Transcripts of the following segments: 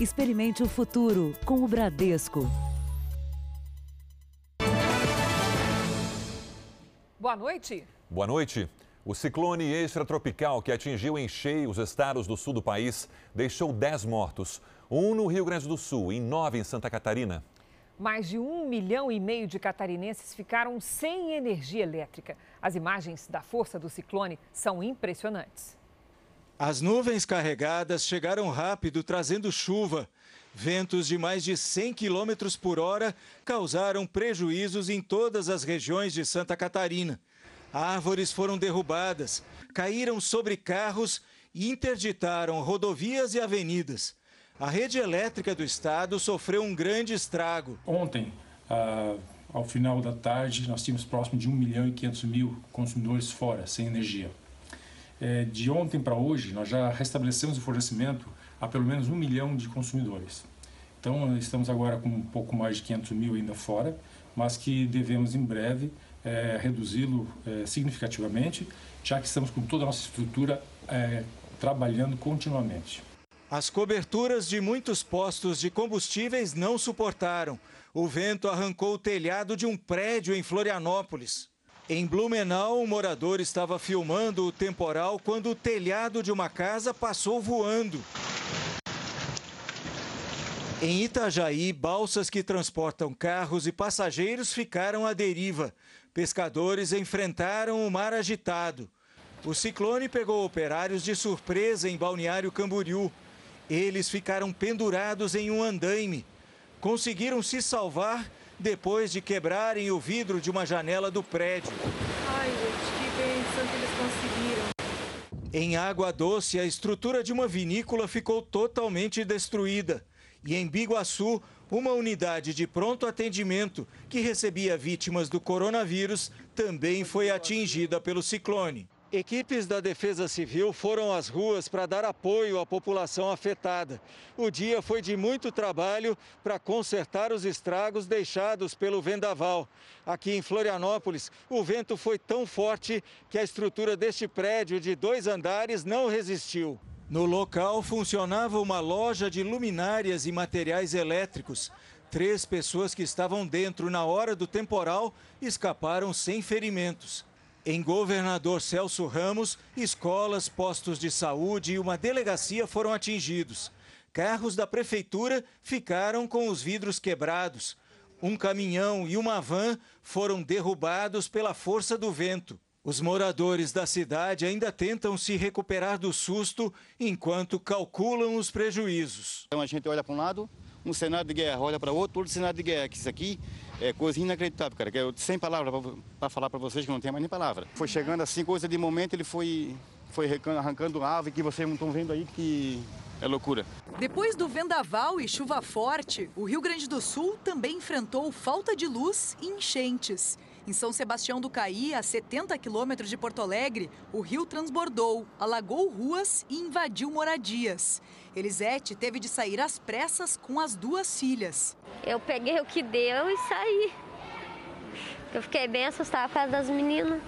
Experimente o futuro com o Bradesco. Boa noite. Boa noite. O ciclone extratropical que atingiu em cheio os estados do sul do país deixou 10 mortos. Um no Rio Grande do Sul e nove em Santa Catarina. Mais de um milhão e meio de catarinenses ficaram sem energia elétrica. As imagens da força do ciclone são impressionantes. As nuvens carregadas chegaram rápido, trazendo chuva. Ventos de mais de 100 km por hora causaram prejuízos em todas as regiões de Santa Catarina. Árvores foram derrubadas, caíram sobre carros e interditaram rodovias e avenidas. A rede elétrica do estado sofreu um grande estrago. Ontem, ah, ao final da tarde, nós tínhamos próximo de 1 milhão e 500 mil consumidores fora, sem energia. É, de ontem para hoje, nós já restabelecemos o fornecimento a pelo menos um milhão de consumidores. Então, estamos agora com um pouco mais de 500 mil ainda fora, mas que devemos em breve é, reduzi-lo é, significativamente, já que estamos com toda a nossa estrutura é, trabalhando continuamente. As coberturas de muitos postos de combustíveis não suportaram. O vento arrancou o telhado de um prédio em Florianópolis. Em Blumenau, um morador estava filmando o temporal quando o telhado de uma casa passou voando. Em Itajaí, balsas que transportam carros e passageiros ficaram à deriva. Pescadores enfrentaram o mar agitado. O ciclone pegou operários de surpresa em Balneário Camboriú. Eles ficaram pendurados em um andaime. Conseguiram se salvar depois de quebrarem o vidro de uma janela do prédio. Ai, gente, que bênção que eles conseguiram. Em Água Doce, a estrutura de uma vinícola ficou totalmente destruída. E em Biguaçu, uma unidade de pronto atendimento que recebia vítimas do coronavírus também foi atingida pelo ciclone. Equipes da Defesa Civil foram às ruas para dar apoio à população afetada. O dia foi de muito trabalho para consertar os estragos deixados pelo vendaval. Aqui em Florianópolis, o vento foi tão forte que a estrutura deste prédio de dois andares não resistiu. No local funcionava uma loja de luminárias e materiais elétricos. Três pessoas que estavam dentro na hora do temporal escaparam sem ferimentos. Em Governador Celso Ramos, escolas, postos de saúde e uma delegacia foram atingidos. Carros da prefeitura ficaram com os vidros quebrados. Um caminhão e uma van foram derrubados pela força do vento. Os moradores da cidade ainda tentam se recuperar do susto enquanto calculam os prejuízos. Então a gente olha para um lado, um cenário de guerra, olha para outro, outro cenário de guerra. Que isso aqui é coisa inacreditável, cara. Que eu, sem palavras para falar para vocês que não tem mais nem palavra. Foi chegando assim, coisa de momento, ele foi, foi arrancando ave que vocês não estão vendo aí, que é loucura. Depois do vendaval e chuva forte, o Rio Grande do Sul também enfrentou falta de luz e enchentes. Em São Sebastião do Caí, a 70 quilômetros de Porto Alegre, o rio transbordou, alagou ruas e invadiu moradias. Elisete teve de sair às pressas com as duas filhas. Eu peguei o que deu e saí. Eu fiquei bem assustada por causa das meninas.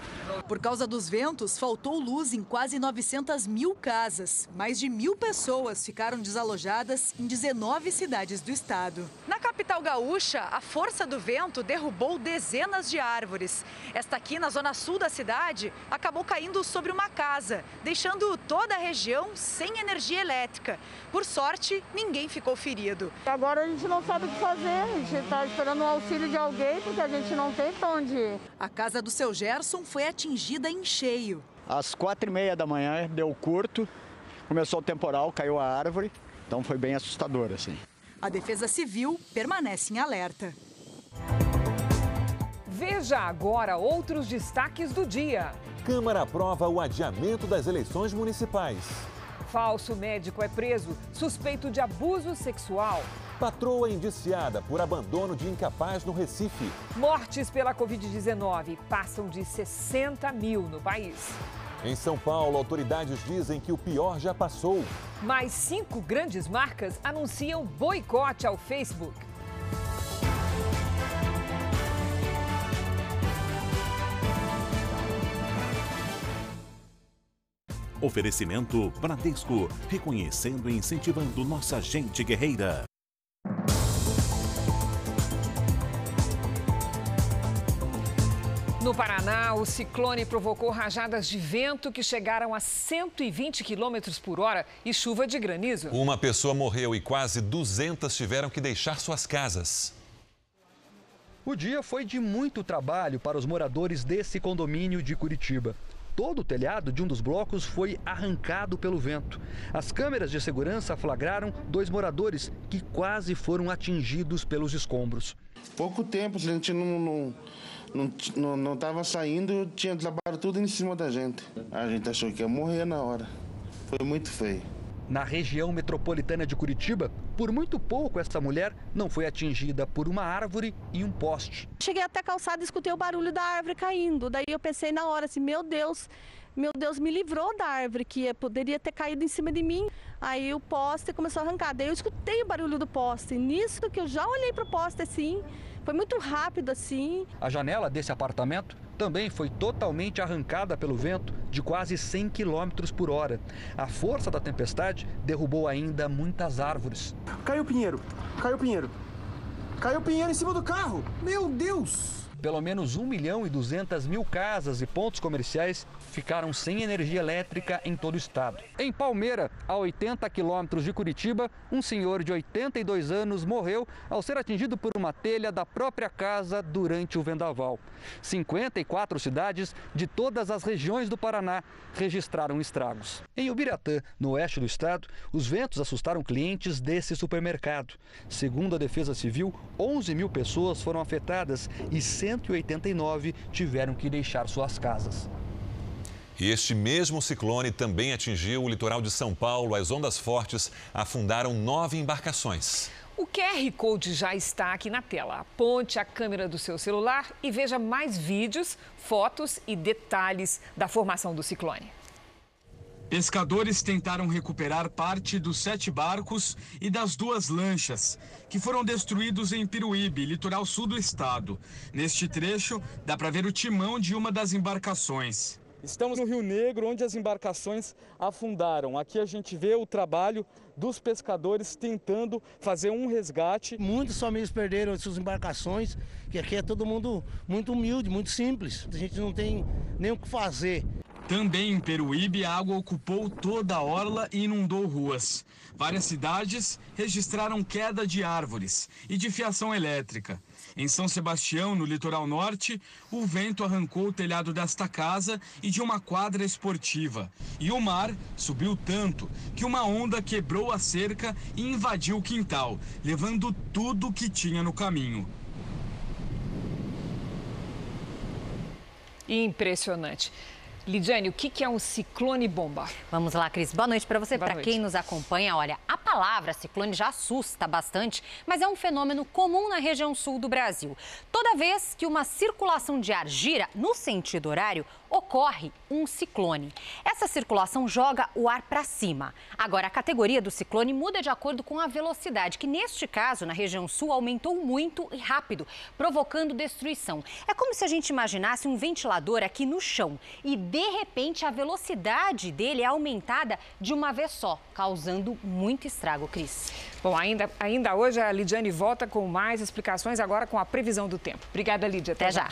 Por causa dos ventos, faltou luz em quase 900 mil casas. Mais de mil pessoas ficaram desalojadas em 19 cidades do estado. Na capital gaúcha, a força do vento derrubou dezenas de árvores. Esta aqui, na zona sul da cidade, acabou caindo sobre uma casa, deixando toda a região sem energia elétrica. Por sorte, ninguém ficou ferido. Agora a gente não sabe o que fazer, a gente está esperando o auxílio de alguém porque a gente não tem onde. A casa do seu Gerson foi atingida em cheio. Às quatro e meia da manhã deu curto, começou o temporal, caiu a árvore, então foi bem assustador assim. A Defesa Civil permanece em alerta. Veja agora outros destaques do dia. Câmara aprova o adiamento das eleições municipais. Falso médico é preso, suspeito de abuso sexual. Patroa indiciada por abandono de incapaz no Recife. Mortes pela Covid-19 passam de 60 mil no país. Em São Paulo, autoridades dizem que o pior já passou. Mais cinco grandes marcas anunciam boicote ao Facebook. Oferecimento Bradesco, reconhecendo e incentivando nossa gente guerreira. No Paraná, o ciclone provocou rajadas de vento que chegaram a 120 quilômetros por hora e chuva de granizo. Uma pessoa morreu e quase 200 tiveram que deixar suas casas. O dia foi de muito trabalho para os moradores desse condomínio de Curitiba. Todo o telhado de um dos blocos foi arrancado pelo vento. As câmeras de segurança flagraram dois moradores que quase foram atingidos pelos escombros. Pouco tempo, a gente não, não não, não, não saindo, tinha desabado tudo em cima da gente. A gente achou que ia morrer na hora. Foi muito feio. Na região metropolitana de Curitiba, por muito pouco essa mulher não foi atingida por uma árvore e um poste. Cheguei até a calçada e escutei o barulho da árvore caindo. Daí eu pensei na hora assim, meu Deus, meu Deus me livrou da árvore que poderia ter caído em cima de mim. Aí o poste começou a arrancar. Daí eu escutei o barulho do poste. Nisso que eu já olhei para o poste assim, foi muito rápido assim. A janela desse apartamento também foi totalmente arrancada pelo vento de quase 100 km por hora. A força da tempestade derrubou ainda muitas árvores. Caiu o pinheiro, caiu o pinheiro. Caiu o pinheiro em cima do carro. Meu Deus! Pelo menos 1 milhão e 200 mil casas e pontos comerciais ficaram sem energia elétrica em todo o estado. Em Palmeira, a 80 quilômetros de Curitiba, um senhor de 82 anos morreu ao ser atingido por uma telha da própria casa durante o vendaval. 54 cidades de todas as regiões do Paraná registraram estragos. Em Ubiratã, no oeste do estado, os ventos assustaram clientes desse supermercado. Segundo a Defesa Civil, 11 mil pessoas foram afetadas e 189 tiveram que deixar suas casas. E este mesmo ciclone também atingiu o litoral de São Paulo. As ondas fortes afundaram nove embarcações. O QR Code já está aqui na tela. Aponte a câmera do seu celular e veja mais vídeos, fotos e detalhes da formação do ciclone. Pescadores tentaram recuperar parte dos sete barcos e das duas lanchas, que foram destruídos em Piruíbe, litoral sul do estado. Neste trecho, dá para ver o timão de uma das embarcações. Estamos no Rio Negro, onde as embarcações afundaram. Aqui a gente vê o trabalho dos pescadores tentando fazer um resgate. Muitos famílias perderam suas embarcações, que aqui é todo mundo muito humilde, muito simples. A gente não tem nem o que fazer. Também em Peruíbe, a água ocupou toda a orla e inundou ruas. Várias cidades registraram queda de árvores e de fiação elétrica. Em São Sebastião, no litoral norte, o vento arrancou o telhado desta casa e de uma quadra esportiva. E o mar subiu tanto que uma onda quebrou a cerca e invadiu o quintal, levando tudo que tinha no caminho. Impressionante. Lidiane, o que é um ciclone bomba? Vamos lá, Cris. Boa noite para você, para quem nos acompanha. Olha, a palavra ciclone já assusta bastante, mas é um fenômeno comum na região sul do Brasil. Toda vez que uma circulação de ar gira no sentido horário, ocorre um ciclone. Essa circulação joga o ar para cima. Agora, a categoria do ciclone muda de acordo com a velocidade, que neste caso, na região sul, aumentou muito e rápido, provocando destruição. É como se a gente imaginasse um ventilador aqui no chão e, de repente, a velocidade dele é aumentada de uma vez só, causando muito estrago, Cris. Bom, ainda, ainda hoje a Lidiane volta com mais explicações, agora com a previsão do tempo. Obrigada, Lídia. Até, Até já.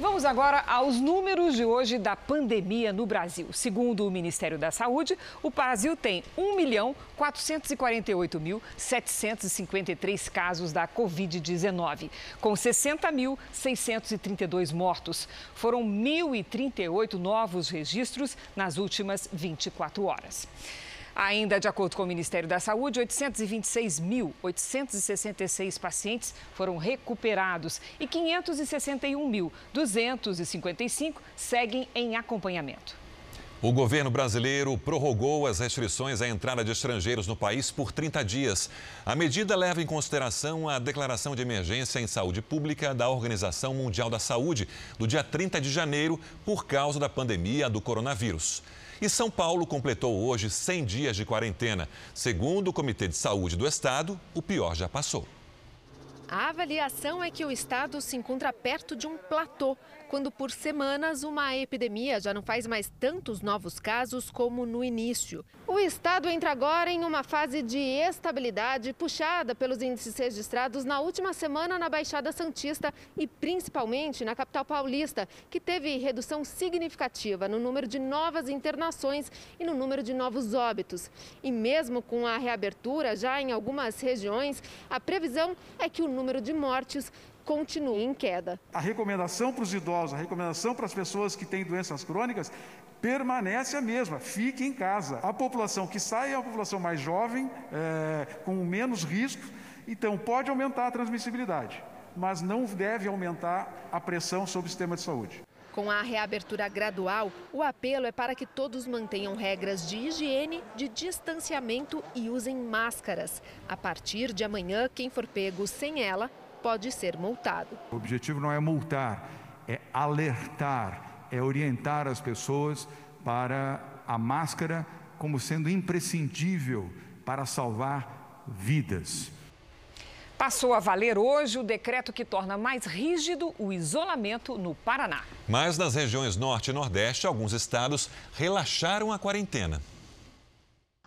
Vamos agora aos números de hoje da pandemia no Brasil. Segundo o Ministério da Saúde, o Brasil tem 1.448.753 casos da Covid-19, com 60.632 mortos. Foram 1.038 novos registros nas últimas 24 horas. Ainda de acordo com o Ministério da Saúde, 826.866 pacientes foram recuperados e 561.255 seguem em acompanhamento. O governo brasileiro prorrogou as restrições à entrada de estrangeiros no país por 30 dias. A medida leva em consideração a declaração de emergência em saúde pública da Organização Mundial da Saúde, do dia 30 de janeiro, por causa da pandemia do coronavírus. E São Paulo completou hoje 100 dias de quarentena. Segundo o Comitê de Saúde do Estado, o pior já passou. A avaliação é que o estado se encontra perto de um platô, quando por semanas uma epidemia já não faz mais tantos novos casos como no início. O estado entra agora em uma fase de estabilidade puxada pelos índices registrados na última semana na Baixada Santista e principalmente na capital paulista, que teve redução significativa no número de novas internações e no número de novos óbitos. E mesmo com a reabertura já em algumas regiões, a previsão é que o número de mortes continue em queda. A recomendação para os idosos, a recomendação para as pessoas que têm doenças crônicas permanece a mesma, fique em casa. A população que sai é a população mais jovem, é, com menos risco, então pode aumentar a transmissibilidade, mas não deve aumentar a pressão sobre o sistema de saúde. Com a reabertura gradual, o apelo é para que todos mantenham regras de higiene, de distanciamento e usem máscaras. A partir de amanhã, quem for pego sem ela pode ser multado. O objetivo não é multar, é alertar, é orientar as pessoas para a máscara como sendo imprescindível para salvar vidas. Passou a valer hoje o decreto que torna mais rígido o isolamento no Paraná. Mas nas regiões Norte e Nordeste, alguns estados relaxaram a quarentena.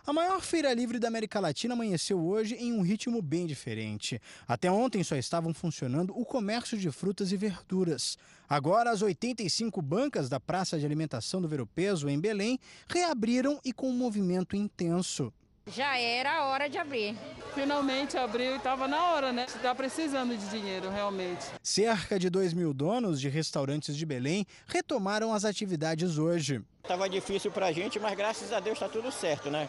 A maior feira livre da América Latina amanheceu hoje em um ritmo bem diferente. Até ontem só estavam funcionando o comércio de frutas e verduras. Agora, as 85 bancas da Praça de Alimentação do Peso, em Belém, reabriram e com um movimento intenso. Já era a hora de abrir. Finalmente abriu e estava na hora, né? Está precisando de dinheiro, realmente. Cerca de 2 mil donos de restaurantes de Belém retomaram as atividades hoje. Estava difícil para a gente, mas graças a Deus está tudo certo, né?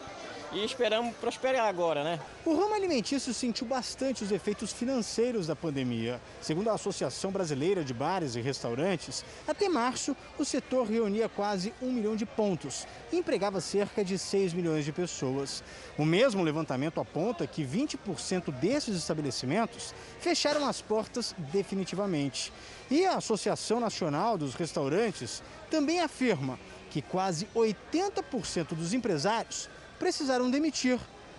E esperamos prosperar agora, né? O ramo alimentício sentiu bastante os efeitos financeiros da pandemia. Segundo a Associação Brasileira de Bares e Restaurantes, até março o setor reunia quase um milhão de pontos e empregava cerca de 6 milhões de pessoas. O mesmo levantamento aponta que 20% desses estabelecimentos fecharam as portas definitivamente. E a Associação Nacional dos Restaurantes também afirma que quase 80% dos empresários precisaram demitir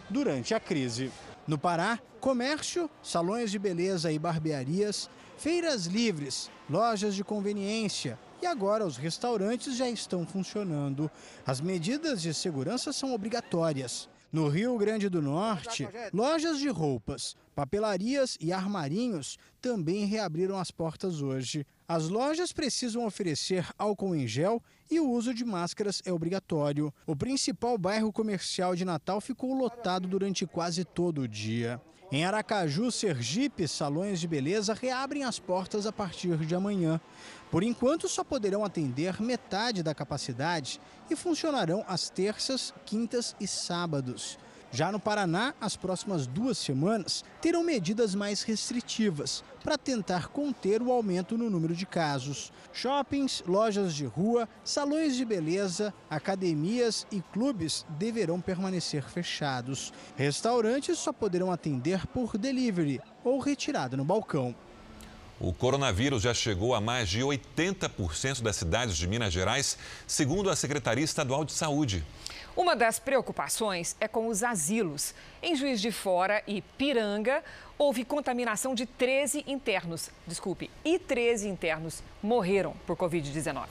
durante a crise. No Pará, comércio, salões de beleza e barbearias, feiras livres, lojas de conveniência e agora os restaurantes já estão funcionando. As medidas de segurança são obrigatórias. No Rio Grande do Norte, lojas de roupas, papelarias e armarinhos também reabriram as portas hoje. As lojas precisam oferecer álcool em gel e o uso de máscaras é obrigatório. O principal bairro comercial de Natal ficou lotado durante quase todo o dia. Em Aracaju, Sergipe, salões de beleza reabrem as portas a partir de amanhã. Por enquanto, só poderão atender metade da capacidade e funcionarão às terças, quintas e sábados. Já no Paraná, as próximas duas semanas terão medidas mais restritivas para tentar conter o aumento no número de casos. Shoppings, lojas de rua, salões de beleza, academias e clubes deverão permanecer fechados. Restaurantes só poderão atender por delivery ou retirada no balcão. O coronavírus já chegou a mais de 80% das cidades de Minas Gerais, segundo a Secretaria Estadual de Saúde. Uma das preocupações é com os asilos. Em Juiz de Fora e Piranga, houve contaminação de 13 internos. Desculpe, e 13 internos morreram por Covid-19.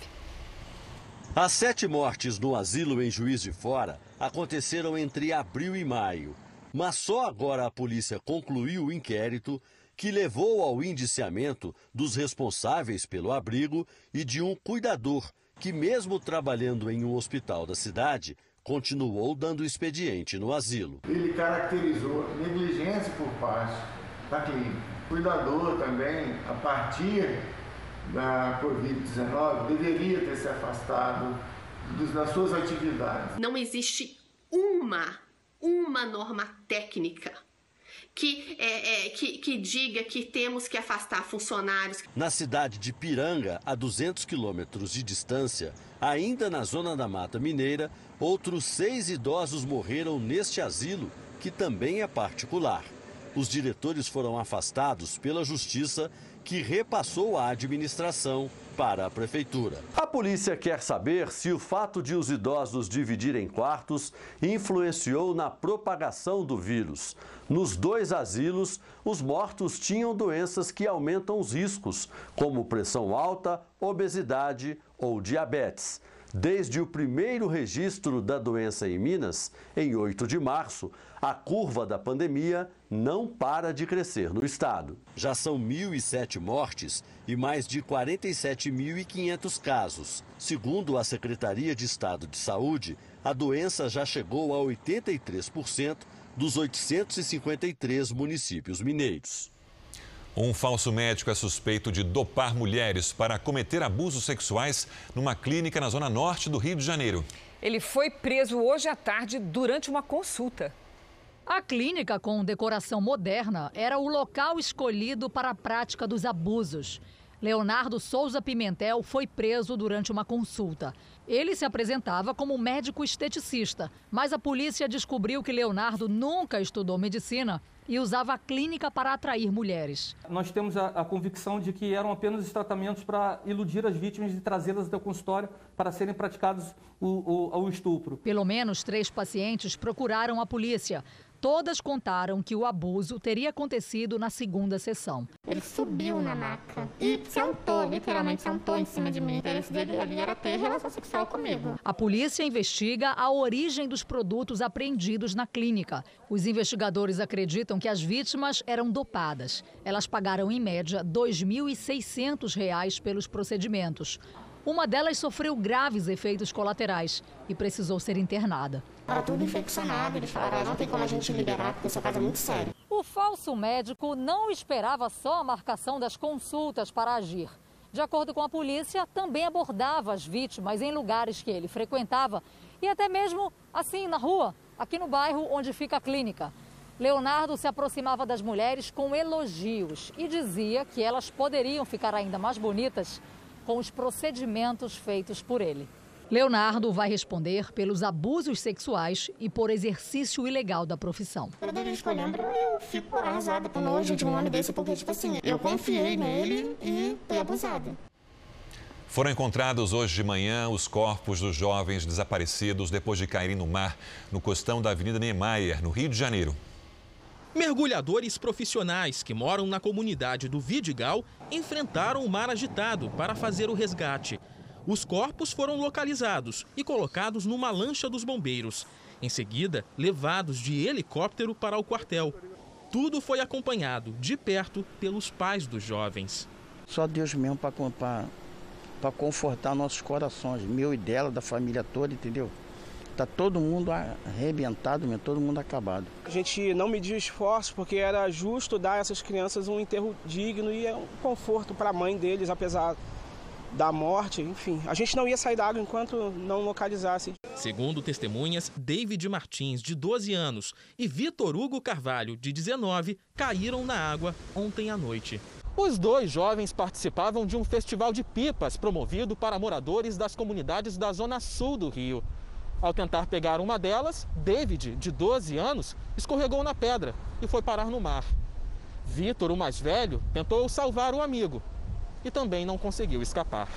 As sete mortes no asilo em Juiz de Fora aconteceram entre abril e maio. Mas só agora a polícia concluiu o inquérito que levou ao indiciamento dos responsáveis pelo abrigo e de um cuidador que, mesmo trabalhando em um hospital da cidade, continuou dando expediente no asilo. Ele caracterizou negligência por parte da clínica. O cuidador também, a partir da Covid-19, deveria ter se afastado das suas atividades. Não existe uma, uma norma técnica que, é, é, que, que, diga que temos que afastar funcionários. Na cidade de Piranga, a 200 quilômetros de distância, ainda na zona da Mata Mineira, Outros seis idosos morreram neste asilo, que também é particular. Os diretores foram afastados pela justiça que repassou a administração para a prefeitura. A polícia quer saber se o fato de os idosos dividirem quartos influenciou na propagação do vírus. Nos dois asilos, os mortos tinham doenças que aumentam os riscos, como pressão alta, obesidade ou diabetes. Desde o primeiro registro da doença em Minas, em 8 de março, a curva da pandemia não para de crescer no estado. Já são 1.007 mortes e mais de 47.500 casos. Segundo a Secretaria de Estado de Saúde, a doença já chegou a 83% dos 853 municípios mineiros. Um falso médico é suspeito de dopar mulheres para cometer abusos sexuais numa clínica na zona norte do Rio de Janeiro. Ele foi preso hoje à tarde durante uma consulta. A clínica com decoração moderna era o local escolhido para a prática dos abusos. Leonardo Souza Pimentel foi preso durante uma consulta. Ele se apresentava como médico esteticista, mas a polícia descobriu que Leonardo nunca estudou medicina e usava a clínica para atrair mulheres. Nós temos a, a convicção de que eram apenas os tratamentos para iludir as vítimas e trazê-las até o consultório para serem praticados o, o, o estupro. Pelo menos três pacientes procuraram a polícia. Todas contaram que o abuso teria acontecido na segunda sessão. Ele subiu na maca e sentou, literalmente sentou em cima de mim. O interesse dele ali era ter relação sexual comigo. A polícia investiga a origem dos produtos apreendidos na clínica. Os investigadores acreditam que as vítimas eram dopadas. Elas pagaram, em média, R$ 2.600 pelos procedimentos. Uma delas sofreu graves efeitos colaterais e precisou ser internada. Estava tudo infeccionado, eles falaram, não tem como a gente liberar, porque o seu caso é muito sério. O falso médico não esperava só a marcação das consultas para agir. De acordo com a polícia, também abordava as vítimas em lugares que ele frequentava e até mesmo assim na rua, aqui no bairro onde fica a clínica. Leonardo se aproximava das mulheres com elogios e dizia que elas poderiam ficar ainda mais bonitas com os procedimentos feitos por ele. Leonardo vai responder pelos abusos sexuais e por exercício ilegal da profissão. Toda vez que eu lembro, eu fico arrasada com nojo de um homem desse, porque, tipo assim, eu confiei nele e fui abusada. Foram encontrados hoje de manhã os corpos dos jovens desaparecidos depois de caírem no mar, no costão da Avenida Niemeyer, no Rio de Janeiro. Mergulhadores profissionais que moram na comunidade do Vidigal enfrentaram o mar agitado para fazer o resgate. Os corpos foram localizados e colocados numa lancha dos bombeiros. Em seguida, levados de helicóptero para o quartel. Tudo foi acompanhado de perto pelos pais dos jovens. Só Deus mesmo para confortar nossos corações, meu e dela, da família toda, entendeu? Tá todo mundo arrebentado, todo mundo acabado. A gente não mediu esforços porque era justo dar a essas crianças um enterro digno e um conforto para a mãe deles, apesar da morte, enfim. A gente não ia sair da água enquanto não localizasse. Segundo testemunhas, David Martins, de 12 anos, e Vitor Hugo Carvalho, de 19, caíram na água ontem à noite. Os dois jovens participavam de um festival de pipas promovido para moradores das comunidades da zona sul do Rio. Ao tentar pegar uma delas, David, de 12 anos, escorregou na pedra e foi parar no mar. Vitor, o mais velho, tentou salvar o amigo e também não conseguiu escapar.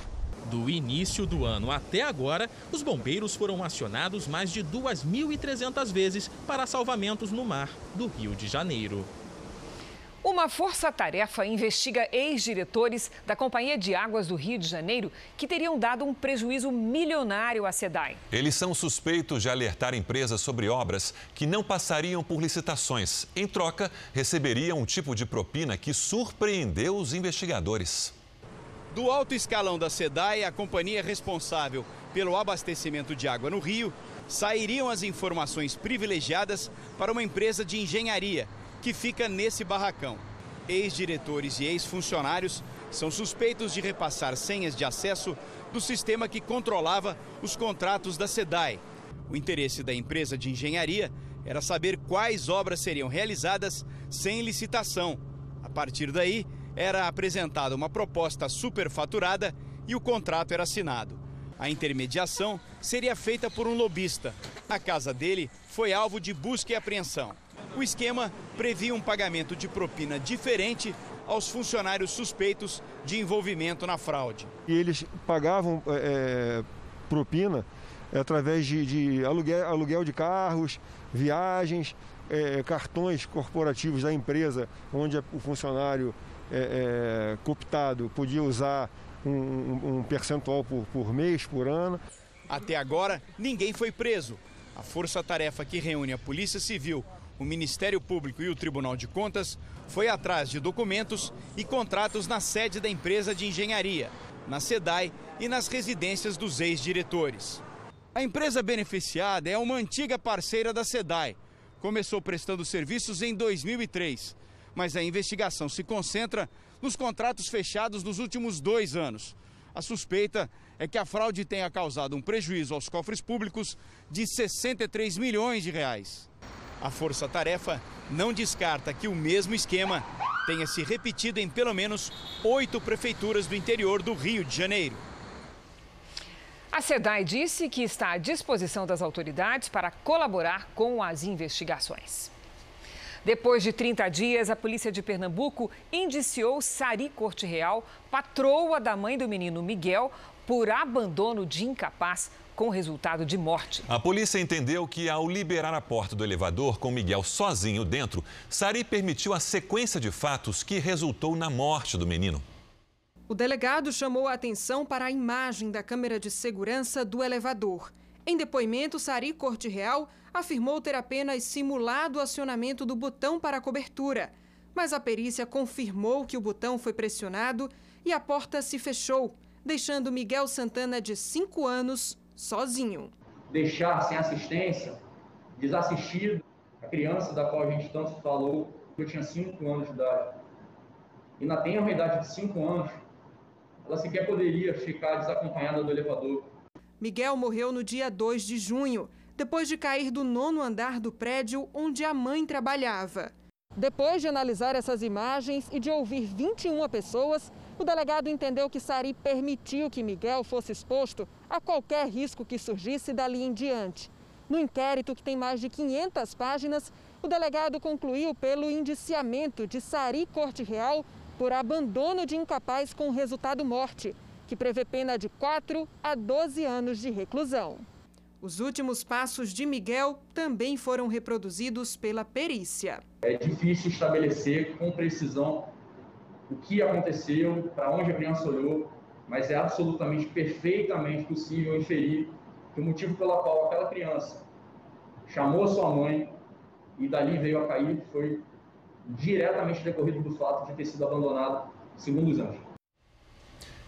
Do início do ano até agora, os bombeiros foram acionados mais de 2.300 vezes para salvamentos no mar do Rio de Janeiro. Uma força-tarefa investiga ex-diretores da Companhia de Águas do Rio de Janeiro que teriam dado um prejuízo milionário à SEDAI. Eles são suspeitos de alertar empresas sobre obras que não passariam por licitações. Em troca, receberiam um tipo de propina que surpreendeu os investigadores. Do alto escalão da SEDAI, a companhia responsável pelo abastecimento de água no Rio, sairiam as informações privilegiadas para uma empresa de engenharia que fica nesse barracão. Ex-diretores e ex-funcionários são suspeitos de repassar senhas de acesso do sistema que controlava os contratos da SEDAI. O interesse da empresa de engenharia era saber quais obras seriam realizadas sem licitação. A partir daí, era apresentada uma proposta superfaturada e o contrato era assinado. A intermediação seria feita por um lobista. A casa dele foi alvo de busca e apreensão. O esquema previa um pagamento de propina diferente aos funcionários suspeitos de envolvimento na fraude. E eles pagavam é, propina através de, de aluguel, aluguel, de carros, viagens, é, cartões corporativos da empresa, onde o funcionário é, é, cooptado podia usar um, um percentual por, por mês, por ano. Até agora, ninguém foi preso. A força-tarefa que reúne a Polícia Civil, o Ministério Público e o Tribunal de Contas foi atrás de documentos e contratos na sede da empresa de engenharia, na SEDAI e nas residências dos ex-diretores. A empresa beneficiada é uma antiga parceira da SEDAI. Começou prestando serviços em 2003, mas a investigação se concentra nos contratos fechados nos últimos dois anos. A suspeita é que a fraude tenha causado um prejuízo aos cofres públicos de 63 milhões de reais. A Força Tarefa não descarta que o mesmo esquema tenha se repetido em pelo menos oito prefeituras do interior do Rio de Janeiro. A SEDAI disse que está à disposição das autoridades para colaborar com as investigações. Depois de 30 dias, a polícia de Pernambuco indiciou Sari Corte Real, patroa da mãe do menino Miguel, por abandono de incapaz com resultado de morte. A polícia entendeu que, ao liberar a porta do elevador com Miguel sozinho dentro, Sari permitiu a sequência de fatos que resultou na morte do menino. O delegado chamou a atenção para a imagem da câmera de segurança do elevador. Em depoimento, Sari Corte Real afirmou ter apenas simulado o acionamento do botão para a cobertura. Mas a perícia confirmou que o botão foi pressionado e a porta se fechou, deixando Miguel Santana, de 5 anos, sozinho. Deixar sem assistência, desassistido, a criança da qual a gente tanto falou, eu tinha 5 anos de idade, e ainda tem uma idade de 5 anos, ela sequer poderia ficar desacompanhada do elevador. Miguel morreu no dia 2 de junho, depois de cair do nono andar do prédio onde a mãe trabalhava. Depois de analisar essas imagens e de ouvir 21 pessoas, o delegado entendeu que Sari permitiu que Miguel fosse exposto a qualquer risco que surgisse dali em diante. No inquérito, que tem mais de 500 páginas, o delegado concluiu pelo indiciamento de Sari Corte Real por abandono de incapaz com resultado morte, que prevê pena de 4 a 12 anos de reclusão. Os últimos passos de Miguel também foram reproduzidos pela perícia. É difícil estabelecer com precisão o que aconteceu, para onde a criança olhou, mas é absolutamente perfeitamente possível inferir que o motivo pelo qual aquela criança chamou a sua mãe e dali veio a cair foi diretamente decorrido do fato de ter sido abandonado segundo os anjos.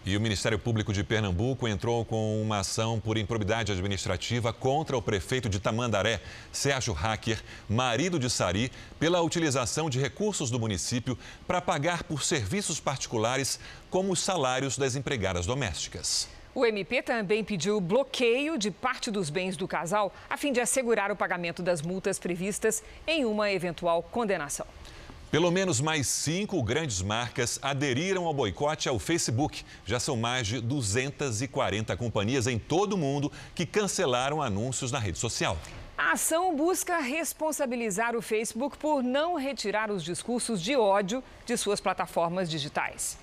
E o Ministério Público de Pernambuco entrou com uma ação por improbidade administrativa contra o prefeito de Tamandaré, Sérgio Hacker, marido de Sari, pela utilização de recursos do município para pagar por serviços particulares, como os salários das empregadas domésticas. O MP também pediu bloqueio de parte dos bens do casal, a fim de assegurar o pagamento das multas previstas em uma eventual condenação. Pelo menos mais cinco grandes marcas aderiram ao boicote ao Facebook. Já são mais de 240 companhias em todo o mundo que cancelaram anúncios na rede social. A ação busca responsabilizar o Facebook por não retirar os discursos de ódio de suas plataformas digitais.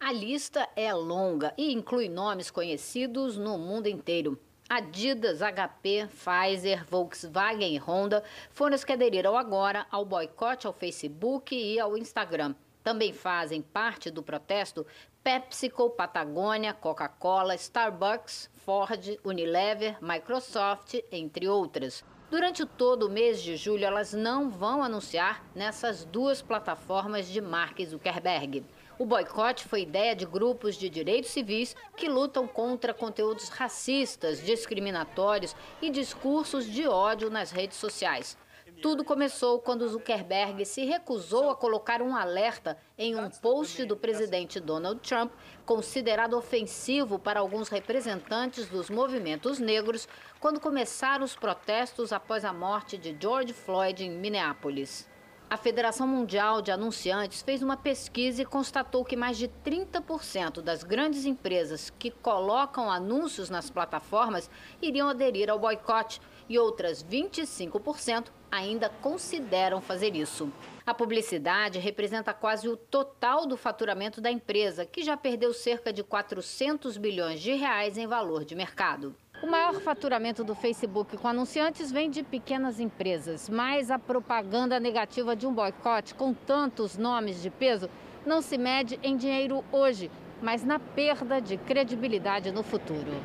A lista é longa e inclui nomes conhecidos no mundo inteiro. Adidas, HP, Pfizer, Volkswagen e Honda foram os que aderiram agora ao boicote ao Facebook e ao Instagram. Também fazem parte do protesto PepsiCo, Patagônia, Coca-Cola, Starbucks, Ford, Unilever, Microsoft, entre outras. Durante todo o mês de julho, elas não vão anunciar nessas duas plataformas de Mark Zuckerberg. O boicote foi ideia de grupos de direitos civis que lutam contra conteúdos racistas, discriminatórios e discursos de ódio nas redes sociais. Tudo começou quando Zuckerberg se recusou a colocar um alerta em um post do presidente Donald Trump, considerado ofensivo para alguns representantes dos movimentos negros, quando começaram os protestos após a morte de George Floyd em Minneapolis. A Federação Mundial de Anunciantes fez uma pesquisa e constatou que mais de 30% das grandes empresas que colocam anúncios nas plataformas iriam aderir ao boicote, e outras 25% ainda consideram fazer isso. A publicidade representa quase o total do faturamento da empresa, que já perdeu cerca de 400 bilhões de reais em valor de mercado. O maior faturamento do Facebook com anunciantes vem de pequenas empresas, mas a propaganda negativa de um boicote com tantos nomes de peso não se mede em dinheiro hoje, mas na perda de credibilidade no futuro.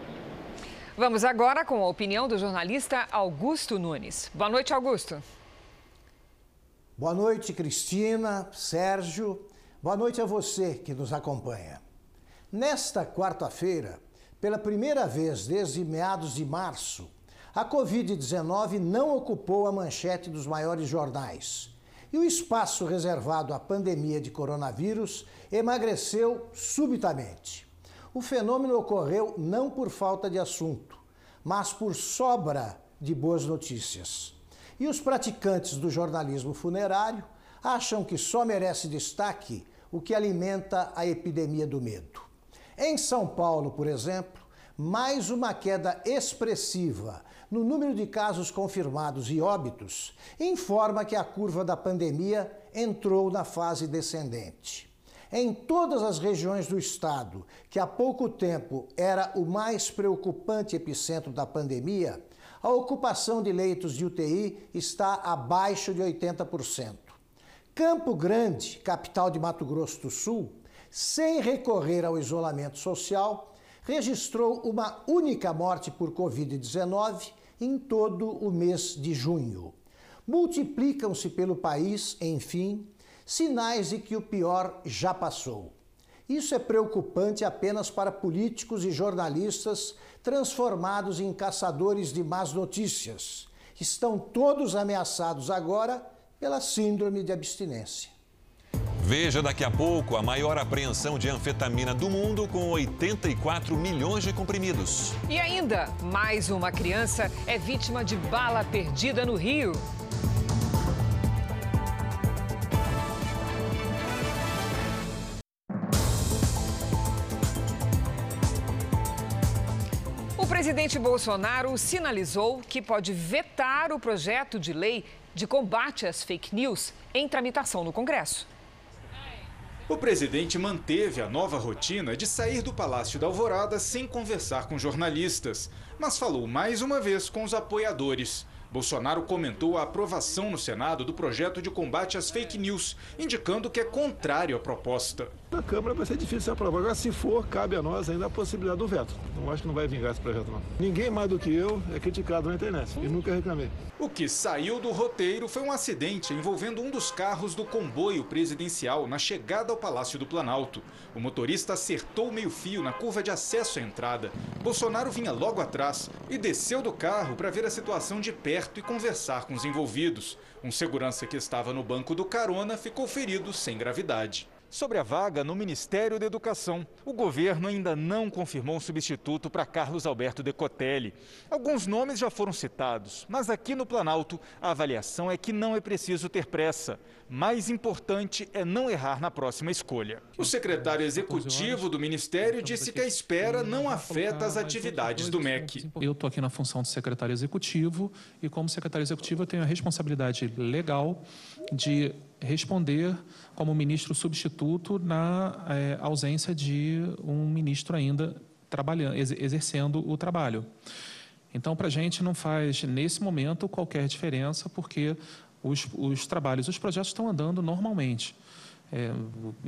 Vamos agora com a opinião do jornalista Augusto Nunes. Boa noite, Augusto. Boa noite, Cristina, Sérgio. Boa noite a você que nos acompanha. Nesta quarta-feira, pela primeira vez desde meados de março, a Covid-19 não ocupou a manchete dos maiores jornais. E o espaço reservado à pandemia de coronavírus emagreceu subitamente. O fenômeno ocorreu não por falta de assunto, mas por sobra de boas notícias. E os praticantes do jornalismo funerário acham que só merece destaque o que alimenta a epidemia do medo. Em São Paulo, por exemplo, mais uma queda expressiva no número de casos confirmados e óbitos informa que a curva da pandemia entrou na fase descendente. Em todas as regiões do estado, que há pouco tempo era o mais preocupante epicentro da pandemia, a ocupação de leitos de UTI está abaixo de 80%. Campo Grande, capital de Mato Grosso do Sul, sem recorrer ao isolamento social, registrou uma única morte por Covid-19 em todo o mês de junho. Multiplicam-se pelo país, enfim, sinais de que o pior já passou. Isso é preocupante apenas para políticos e jornalistas transformados em caçadores de más notícias. Estão todos ameaçados agora pela síndrome de abstinência. Veja daqui a pouco a maior apreensão de anfetamina do mundo com 84 milhões de comprimidos. E ainda, mais uma criança é vítima de bala perdida no Rio. O presidente Bolsonaro sinalizou que pode vetar o projeto de lei de combate às fake news em tramitação no Congresso. O presidente manteve a nova rotina de sair do Palácio da Alvorada sem conversar com jornalistas, mas falou mais uma vez com os apoiadores. Bolsonaro comentou a aprovação no Senado do projeto de combate às fake news, indicando que é contrário à proposta. Na Câmara vai ser difícil aprovar. Agora, se for, cabe a nós ainda a possibilidade do veto. Não acho que não vai vingar esse projeto, não. Ninguém mais do que eu é criticado na internet e nunca reclamei. O que saiu do roteiro foi um acidente envolvendo um dos carros do comboio presidencial na chegada ao Palácio do Planalto. O motorista acertou o meio-fio na curva de acesso à entrada. Bolsonaro vinha logo atrás e desceu do carro para ver a situação de perto e conversar com os envolvidos. Um segurança que estava no banco do carona ficou ferido sem gravidade. Sobre a vaga no Ministério da Educação, o governo ainda não confirmou um substituto para Carlos Alberto Decotelli. Alguns nomes já foram citados, mas aqui no Planalto a avaliação é que não é preciso ter pressa. Mais importante é não errar na próxima escolha. O secretário executivo do Ministério disse que a espera não afeta as atividades do MEC. Eu estou aqui na função de secretário executivo e, como secretário executivo, eu tenho a responsabilidade legal de responder como ministro substituto na é, ausência de um ministro ainda trabalhando, exercendo o trabalho. Então, para a gente não faz, nesse momento, qualquer diferença, porque os, os trabalhos, os projetos estão andando normalmente. É,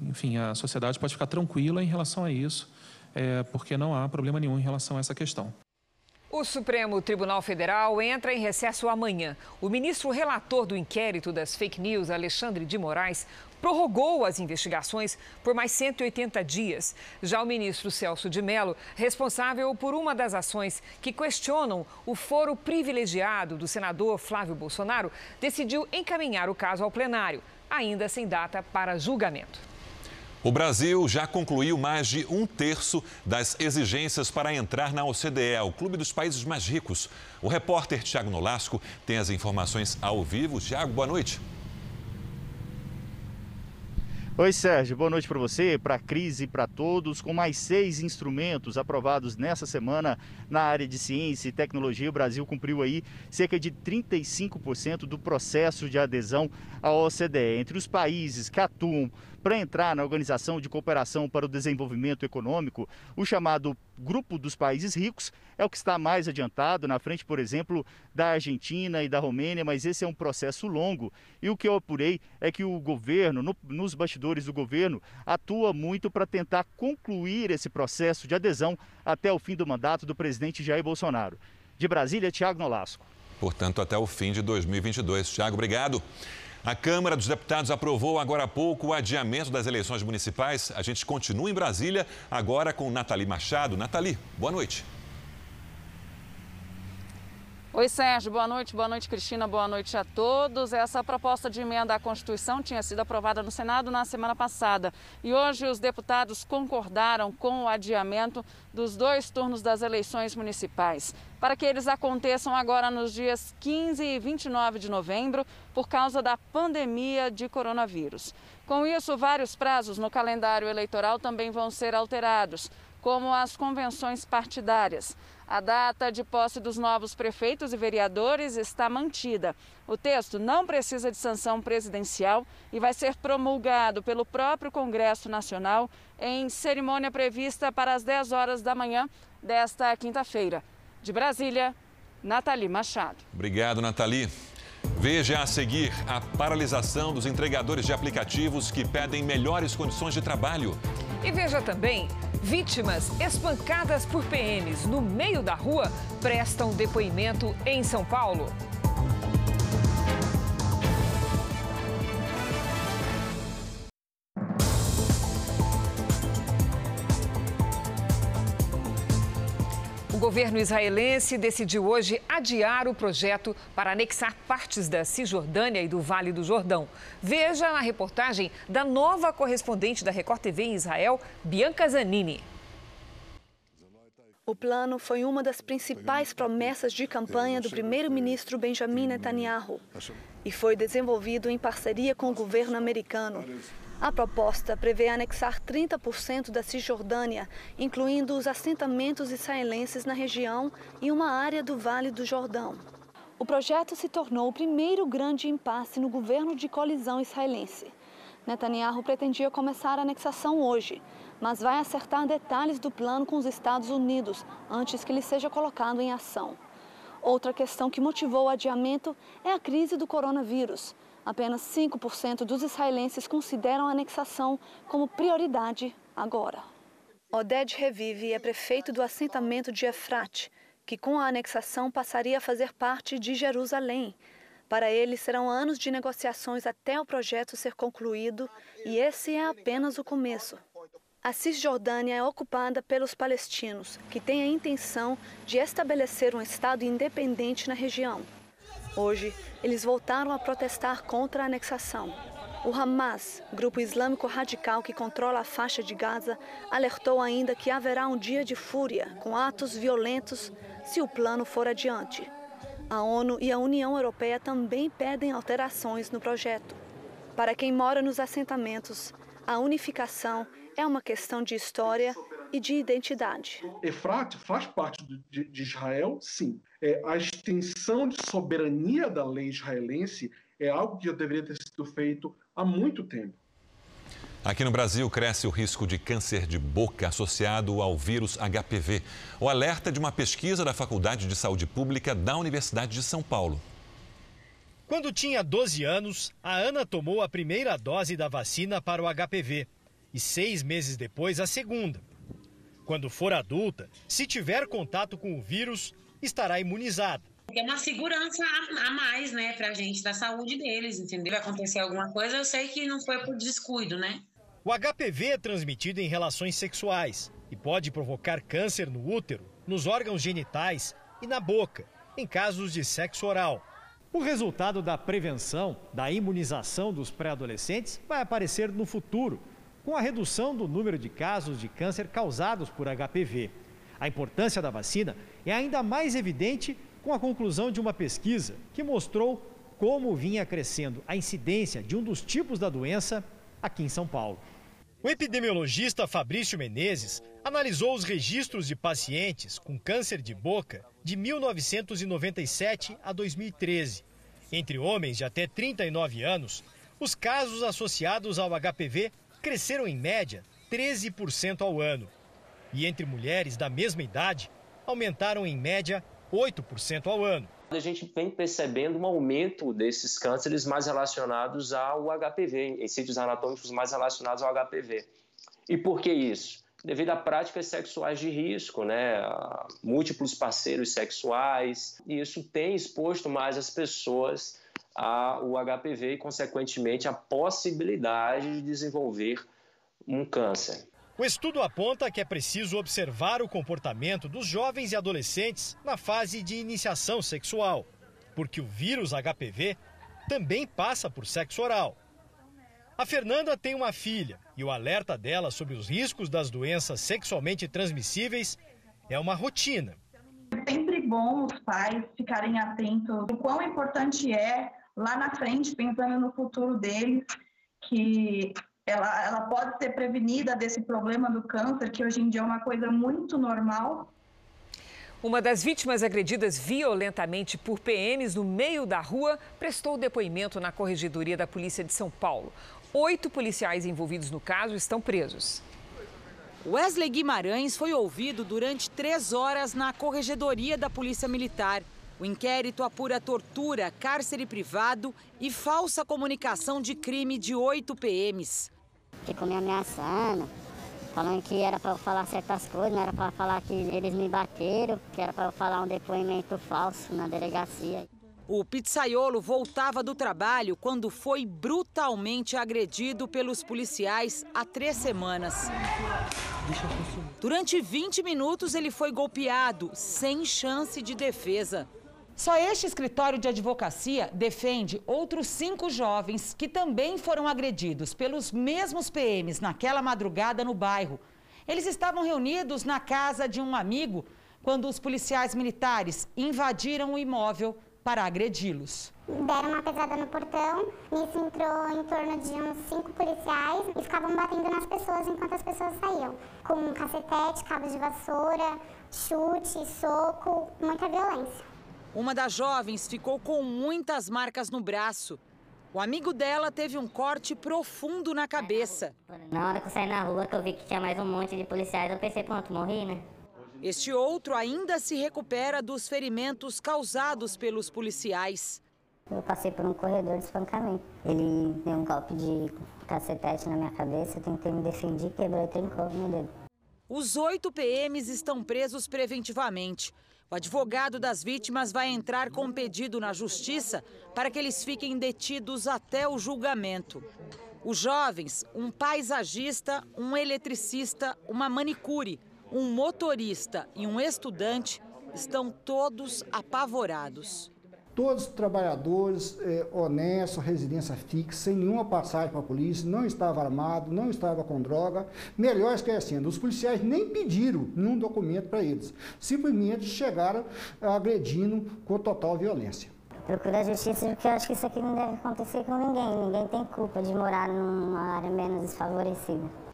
enfim, a sociedade pode ficar tranquila em relação a isso, é, porque não há problema nenhum em relação a essa questão. O Supremo Tribunal Federal entra em recesso amanhã. O ministro relator do inquérito das fake news, Alexandre de Moraes, prorrogou as investigações por mais 180 dias. Já o ministro Celso de Mello, responsável por uma das ações que questionam o foro privilegiado do senador Flávio Bolsonaro, decidiu encaminhar o caso ao plenário, ainda sem data para julgamento. O Brasil já concluiu mais de um terço das exigências para entrar na OCDE, o Clube dos Países Mais Ricos. O repórter Tiago Nolasco tem as informações ao vivo. Tiago, boa noite. Oi, Sérgio. Boa noite para você, para a crise, para todos. Com mais seis instrumentos aprovados nessa semana na área de ciência e tecnologia, o Brasil cumpriu aí cerca de 35% do processo de adesão à OCDE. Entre os países que atuam para entrar na Organização de Cooperação para o Desenvolvimento Econômico, o chamado Grupo dos Países Ricos é o que está mais adiantado, na frente, por exemplo, da Argentina e da Romênia, mas esse é um processo longo. E o que eu apurei é que o governo, no, nos bastidores do governo, atua muito para tentar concluir esse processo de adesão até o fim do mandato do presidente Jair Bolsonaro. De Brasília, Tiago Nolasco. Portanto, até o fim de 2022. Tiago, obrigado. A Câmara dos Deputados aprovou agora há pouco o adiamento das eleições municipais. A gente continua em Brasília, agora com Nathalie Machado. Nathalie, boa noite. Oi, Sérgio. Boa noite. Boa noite, Cristina. Boa noite a todos. Essa proposta de emenda à Constituição tinha sido aprovada no Senado na semana passada. E hoje os deputados concordaram com o adiamento dos dois turnos das eleições municipais, para que eles aconteçam agora nos dias 15 e 29 de novembro, por causa da pandemia de coronavírus. Com isso, vários prazos no calendário eleitoral também vão ser alterados, como as convenções partidárias. A data de posse dos novos prefeitos e vereadores está mantida. O texto não precisa de sanção presidencial e vai ser promulgado pelo próprio Congresso Nacional em cerimônia prevista para as 10 horas da manhã desta quinta-feira. De Brasília, Nathalie Machado. Obrigado, Nathalie. Veja a seguir a paralisação dos entregadores de aplicativos que pedem melhores condições de trabalho. E veja também, vítimas espancadas por PMs no meio da rua prestam depoimento em São Paulo. Governo israelense decidiu hoje adiar o projeto para anexar partes da Cisjordânia e do Vale do Jordão. Veja a reportagem da nova correspondente da Record TV em Israel, Bianca Zanini. O plano foi uma das principais promessas de campanha do primeiro-ministro Benjamin Netanyahu e foi desenvolvido em parceria com o governo americano. A proposta prevê anexar 30% da Cisjordânia, incluindo os assentamentos israelenses na região e uma área do Vale do Jordão. O projeto se tornou o primeiro grande impasse no governo de colisão israelense. Netanyahu pretendia começar a anexação hoje, mas vai acertar detalhes do plano com os Estados Unidos antes que ele seja colocado em ação. Outra questão que motivou o adiamento é a crise do coronavírus. Apenas 5% dos israelenses consideram a anexação como prioridade agora. Oded Revive é prefeito do assentamento de Efrat, que com a anexação passaria a fazer parte de Jerusalém. Para ele, serão anos de negociações até o projeto ser concluído e esse é apenas o começo. A Cisjordânia é ocupada pelos palestinos, que têm a intenção de estabelecer um Estado independente na região. Hoje, eles voltaram a protestar contra a anexação. O Hamas, grupo islâmico radical que controla a faixa de Gaza, alertou ainda que haverá um dia de fúria, com atos violentos, se o plano for adiante. A ONU e a União Europeia também pedem alterações no projeto. Para quem mora nos assentamentos, a unificação é uma questão de história e de identidade. Efrat faz parte de, de Israel, sim. É, a extensão de soberania da lei israelense é algo que já deveria ter sido feito há muito tempo. Aqui no Brasil cresce o risco de câncer de boca associado ao vírus HPV. O alerta de uma pesquisa da Faculdade de Saúde Pública da Universidade de São Paulo. Quando tinha 12 anos, a Ana tomou a primeira dose da vacina para o HPV e seis meses depois a segunda. Quando for adulta, se tiver contato com o vírus, estará imunizada. É uma segurança a mais, né, pra gente, da saúde deles, entendeu? Vai acontecer alguma coisa, eu sei que não foi por descuido, né? O HPV é transmitido em relações sexuais e pode provocar câncer no útero, nos órgãos genitais e na boca, em casos de sexo oral. O resultado da prevenção, da imunização dos pré-adolescentes vai aparecer no futuro, com a redução do número de casos de câncer causados por HPV. A importância da vacina é ainda mais evidente com a conclusão de uma pesquisa que mostrou como vinha crescendo a incidência de um dos tipos da doença aqui em São Paulo. O epidemiologista Fabrício Menezes analisou os registros de pacientes com câncer de boca de 1997 a 2013. Entre homens de até 39 anos, os casos associados ao HPV cresceram em média 13% ao ano. E entre mulheres da mesma idade, aumentaram em média 8% ao ano. A gente vem percebendo um aumento desses cânceres mais relacionados ao HPV, em sítios anatômicos mais relacionados ao HPV. E por que isso? Devido a práticas sexuais de risco, né? múltiplos parceiros sexuais, e isso tem exposto mais as pessoas ao HPV e, consequentemente, a possibilidade de desenvolver um câncer. O estudo aponta que é preciso observar o comportamento dos jovens e adolescentes na fase de iniciação sexual, porque o vírus HPV também passa por sexo oral. A Fernanda tem uma filha e o alerta dela sobre os riscos das doenças sexualmente transmissíveis é uma rotina. É sempre bom os pais ficarem atentos o quão importante é lá na frente, pensando no futuro deles, que ela, ela pode ser prevenida desse problema do câncer, que hoje em dia é uma coisa muito normal. Uma das vítimas agredidas violentamente por PMs no meio da rua prestou depoimento na Corregedoria da Polícia de São Paulo. Oito policiais envolvidos no caso estão presos. Wesley Guimarães foi ouvido durante três horas na Corregedoria da Polícia Militar. O inquérito apura tortura, cárcere privado e falsa comunicação de crime de oito PMs. Ficou me ameaçando, falando que era para eu falar certas coisas, não era para falar que eles me bateram, que era para eu falar um depoimento falso na delegacia. O pizzaiolo voltava do trabalho quando foi brutalmente agredido pelos policiais há três semanas. Durante 20 minutos, ele foi golpeado, sem chance de defesa. Só este escritório de advocacia defende outros cinco jovens que também foram agredidos pelos mesmos PMs naquela madrugada no bairro. Eles estavam reunidos na casa de um amigo quando os policiais militares invadiram o imóvel para agredi-los. Deram uma pesada no portão, nisso entrou em torno de uns cinco policiais e ficavam batendo nas pessoas enquanto as pessoas saíam. Com cacetete, cabo de vassoura, chute, soco, muita violência. Uma das jovens ficou com muitas marcas no braço. O amigo dela teve um corte profundo na cabeça. Na hora que eu saí na rua, que eu vi que tinha mais um monte de policiais, eu pensei, pronto, morri, né? Este outro ainda se recupera dos ferimentos causados pelos policiais. Eu passei por um corredor de espancamento. Ele deu um golpe de cacetete na minha cabeça, eu tentei me defender, quebrou e trincou meu dedo. Os oito PMs estão presos preventivamente. O advogado das vítimas vai entrar com um pedido na justiça para que eles fiquem detidos até o julgamento. Os jovens, um paisagista, um eletricista, uma manicure, um motorista e um estudante, estão todos apavorados. Todos os trabalhadores é, honestos, residência fixa, sem nenhuma passagem para a polícia, não estava armado, não estava com droga. Melhor esquecendo, os policiais nem pediram nenhum documento para eles. Simplesmente chegaram agredindo com total violência. Procura a justiça porque eu acho que isso aqui não deve acontecer com ninguém. Ninguém tem culpa de morar numa área menos desfavorecida.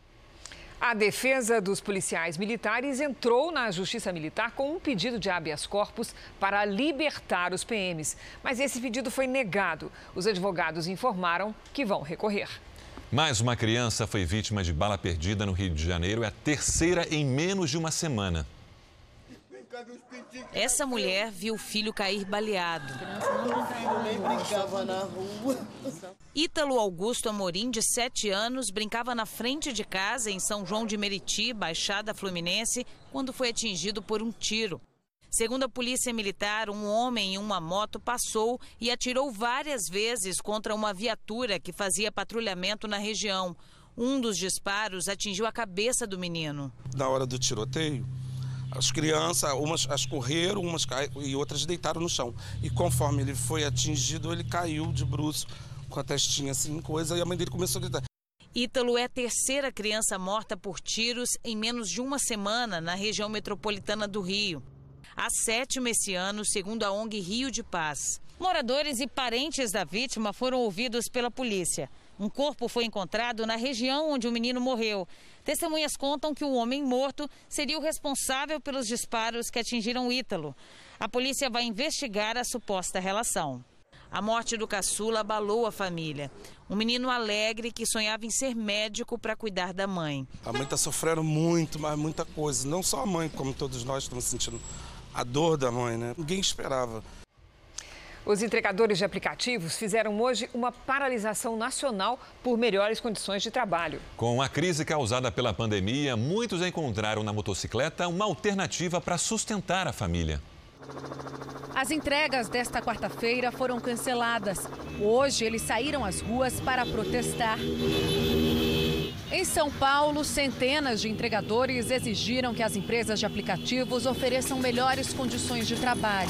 A defesa dos policiais militares entrou na Justiça Militar com um pedido de habeas corpus para libertar os PMs. Mas esse pedido foi negado. Os advogados informaram que vão recorrer. Mais uma criança foi vítima de bala perdida no Rio de Janeiro. É a terceira em menos de uma semana. Essa mulher viu o filho cair baleado. Ítalo Augusto Amorim, de 7 anos, brincava na frente de casa em São João de Meriti, Baixada Fluminense, quando foi atingido por um tiro. Segundo a polícia militar, um homem em uma moto passou e atirou várias vezes contra uma viatura que fazia patrulhamento na região. Um dos disparos atingiu a cabeça do menino. Na hora do tiroteio, as crianças, umas as correram, umas e outras deitaram no chão. E conforme ele foi atingido, ele caiu de bruço com a testinha assim, coisa, e a mãe dele começou a gritar. Ítalo é a terceira criança morta por tiros em menos de uma semana na região metropolitana do Rio. A sétima esse ano, segundo a ONG Rio de Paz. Moradores e parentes da vítima foram ouvidos pela polícia. Um corpo foi encontrado na região onde o menino morreu. Testemunhas contam que o homem morto seria o responsável pelos disparos que atingiram Ítalo. A polícia vai investigar a suposta relação. A morte do caçula abalou a família. Um menino alegre que sonhava em ser médico para cuidar da mãe. A mãe está sofrendo muito, mas muita coisa. Não só a mãe, como todos nós estamos sentindo a dor da mãe, né? Ninguém esperava. Os entregadores de aplicativos fizeram hoje uma paralisação nacional por melhores condições de trabalho. Com a crise causada pela pandemia, muitos encontraram na motocicleta uma alternativa para sustentar a família. As entregas desta quarta-feira foram canceladas. Hoje, eles saíram às ruas para protestar. Em São Paulo, centenas de entregadores exigiram que as empresas de aplicativos ofereçam melhores condições de trabalho.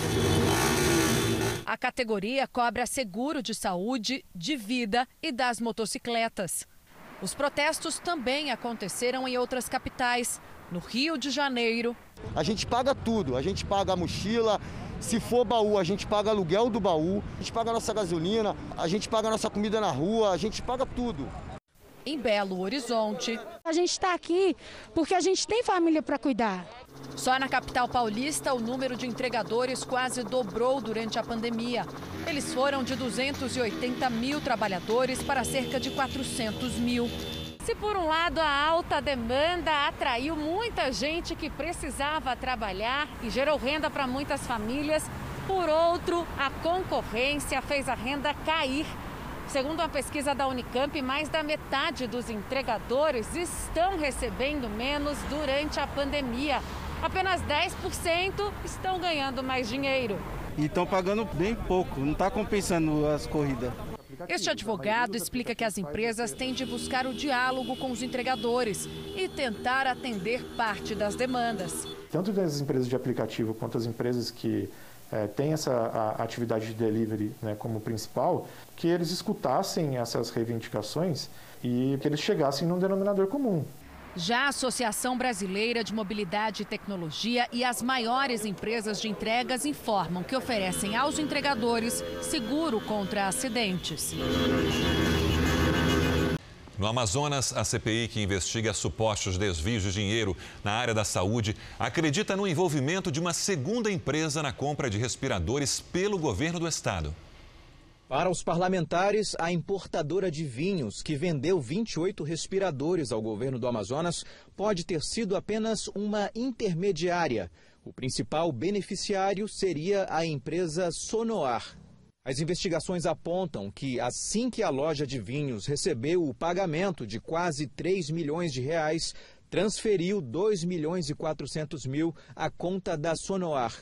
A categoria cobra seguro de saúde, de vida e das motocicletas. Os protestos também aconteceram em outras capitais. No Rio de Janeiro, a gente paga tudo, a gente paga a mochila, se for baú, a gente paga aluguel do baú, a gente paga a nossa gasolina, a gente paga a nossa comida na rua, a gente paga tudo. Em Belo Horizonte. A gente está aqui porque a gente tem família para cuidar. Só na capital paulista, o número de entregadores quase dobrou durante a pandemia. Eles foram de 280 mil trabalhadores para cerca de 400 mil. Se por um lado a alta demanda atraiu muita gente que precisava trabalhar e gerou renda para muitas famílias, por outro, a concorrência fez a renda cair. Segundo uma pesquisa da Unicamp, mais da metade dos entregadores estão recebendo menos durante a pandemia. Apenas 10% estão ganhando mais dinheiro. E estão pagando bem pouco, não está compensando as corridas. Este advogado explica que as empresas têm de buscar o diálogo com os entregadores e tentar atender parte das demandas. Tanto das empresas de aplicativo quanto as empresas que é, têm essa atividade de delivery né, como principal, que eles escutassem essas reivindicações e que eles chegassem num denominador comum. Já a Associação Brasileira de Mobilidade e Tecnologia e as maiores empresas de entregas informam que oferecem aos entregadores seguro contra acidentes. No Amazonas, a CPI, que investiga supostos desvios de dinheiro na área da saúde, acredita no envolvimento de uma segunda empresa na compra de respiradores pelo governo do estado. Para os parlamentares, a importadora de vinhos, que vendeu 28 respiradores ao governo do Amazonas, pode ter sido apenas uma intermediária. O principal beneficiário seria a empresa Sonoar. As investigações apontam que, assim que a loja de vinhos recebeu o pagamento de quase 3 milhões de reais, transferiu 2 milhões e 400 mil à conta da Sonoar.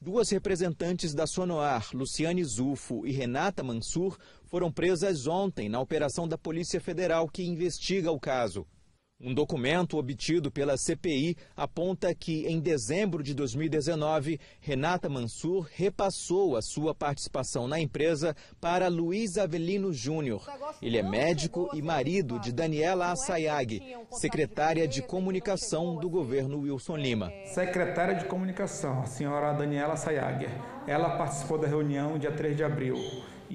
Duas representantes da Sonoar, Luciane Zufo e Renata Mansur, foram presas ontem na operação da Polícia Federal que investiga o caso. Um documento obtido pela CPI aponta que, em dezembro de 2019, Renata Mansur repassou a sua participação na empresa para Luiz Avelino Júnior. Ele é médico e marido de Daniela Assayag, secretária de comunicação do governo Wilson Lima. Secretária de comunicação, a senhora Daniela Assayag. Ela participou da reunião dia 3 de abril.